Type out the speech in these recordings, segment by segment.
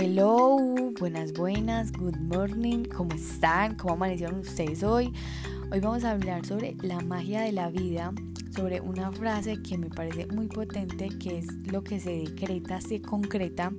Hello, buenas, buenas, good morning, ¿cómo están? ¿Cómo amanecieron ustedes hoy? Hoy vamos a hablar sobre la magia de la vida, sobre una frase que me parece muy potente, que es lo que se decreta, se concreta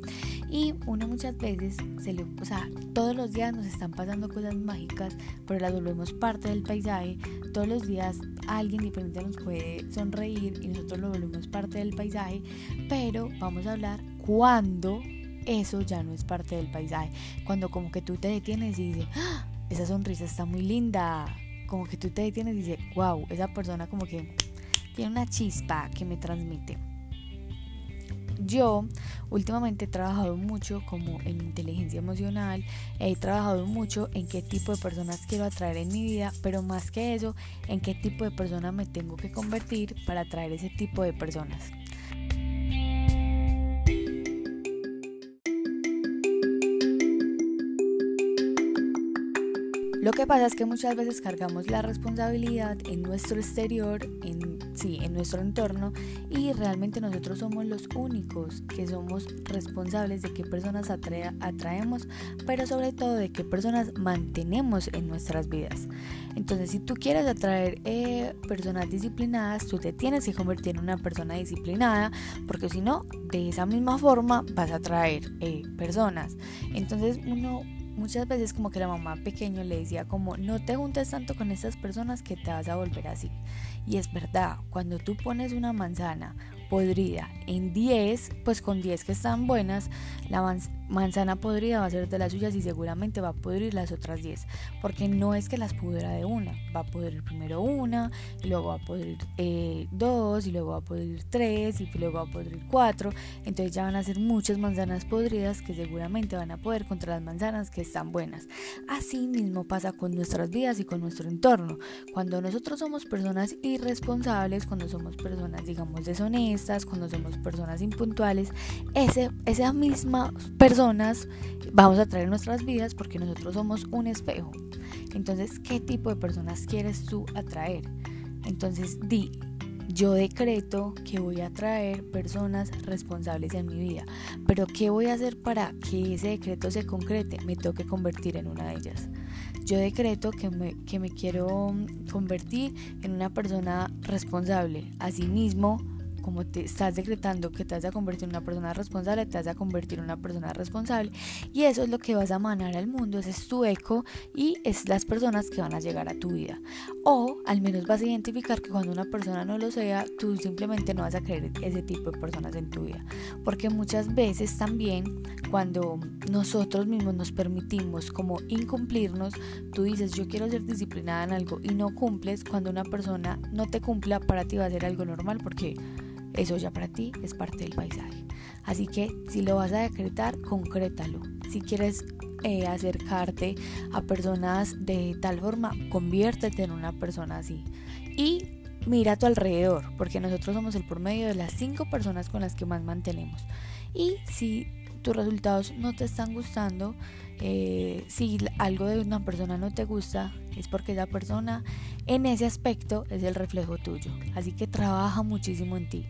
y uno muchas veces, se le, o sea, todos los días nos están pasando cosas mágicas, pero las volvemos parte del paisaje, todos los días alguien diferente nos puede sonreír y nosotros lo volvemos parte del paisaje, pero vamos a hablar cuando eso ya no es parte del paisaje. Cuando como que tú te detienes y dices, ¡Ah! esa sonrisa está muy linda. Como que tú te detienes y dices, wow, esa persona como que tiene una chispa que me transmite. Yo últimamente he trabajado mucho como en inteligencia emocional, he trabajado mucho en qué tipo de personas quiero atraer en mi vida, pero más que eso, en qué tipo de persona me tengo que convertir para atraer ese tipo de personas. Lo que pasa es que muchas veces cargamos la responsabilidad en nuestro exterior, en, sí, en nuestro entorno, y realmente nosotros somos los únicos que somos responsables de qué personas atraemos, pero sobre todo de qué personas mantenemos en nuestras vidas. Entonces, si tú quieres atraer eh, personas disciplinadas, tú te tienes que convertir en una persona disciplinada, porque si no, de esa misma forma vas a atraer eh, personas. Entonces, uno muchas veces como que la mamá pequeño le decía como no te juntes tanto con estas personas que te vas a volver así. Y es verdad, cuando tú pones una manzana podrida en 10, pues con 10 que están buenas, la manzana podrida va a ser de las suyas y seguramente va a pudrir las otras 10, porque no es que las pudra de una, va a pudrir primero una, y luego va a pudrir eh, dos, y luego va a pudrir tres, y luego va a pudrir cuatro, entonces ya van a ser muchas manzanas podridas que seguramente van a poder contra las manzanas que están buenas. Así mismo pasa con nuestras vidas y con nuestro entorno. Cuando nosotros somos personas irresponsables, cuando somos personas, digamos, deshonestas, cuando somos personas impuntuales, ese, esa misma personas vamos a traer en nuestras vidas porque nosotros somos un espejo. Entonces, ¿qué tipo de personas quieres tú atraer? Entonces, di, yo decreto que voy a traer personas responsables en mi vida. Pero ¿qué voy a hacer para que ese decreto se concrete? Me tengo que convertir en una de ellas. Yo decreto que me, que me quiero convertir en una persona responsable. Asimismo, como te estás decretando que te vas a convertir en una persona responsable, te vas a convertir en una persona responsable y eso es lo que vas a manar al mundo, ese es tu eco y es las personas que van a llegar a tu vida. O al menos vas a identificar que cuando una persona no lo sea, tú simplemente no vas a querer ese tipo de personas en tu vida. Porque muchas veces también cuando nosotros mismos nos permitimos como incumplirnos, tú dices yo quiero ser disciplinada en algo y no cumples, cuando una persona no te cumpla, para ti va a ser algo normal porque eso ya para ti es parte del paisaje. Así que si lo vas a decretar, concrétalo. Si quieres eh, acercarte a personas de tal forma, conviértete en una persona así. Y mira a tu alrededor, porque nosotros somos el promedio de las cinco personas con las que más mantenemos. Y si tus resultados no te están gustando, eh, si algo de una persona no te gusta, es porque esa persona en ese aspecto es el reflejo tuyo. Así que trabaja muchísimo en ti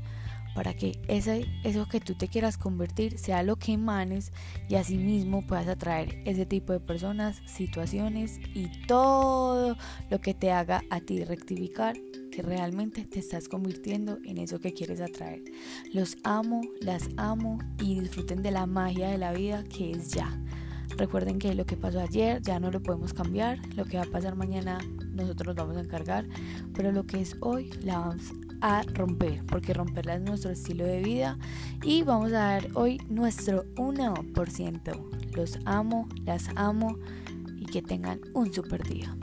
para que ese, eso que tú te quieras convertir sea lo que emanes y asimismo puedas atraer ese tipo de personas, situaciones y todo lo que te haga a ti rectificar realmente te estás convirtiendo en eso que quieres atraer. Los amo, las amo y disfruten de la magia de la vida que es ya. Recuerden que lo que pasó ayer ya no lo podemos cambiar, lo que va a pasar mañana nosotros nos vamos a encargar, pero lo que es hoy la vamos a romper, porque romperla es nuestro estilo de vida y vamos a dar hoy nuestro 1%. Los amo, las amo y que tengan un super día.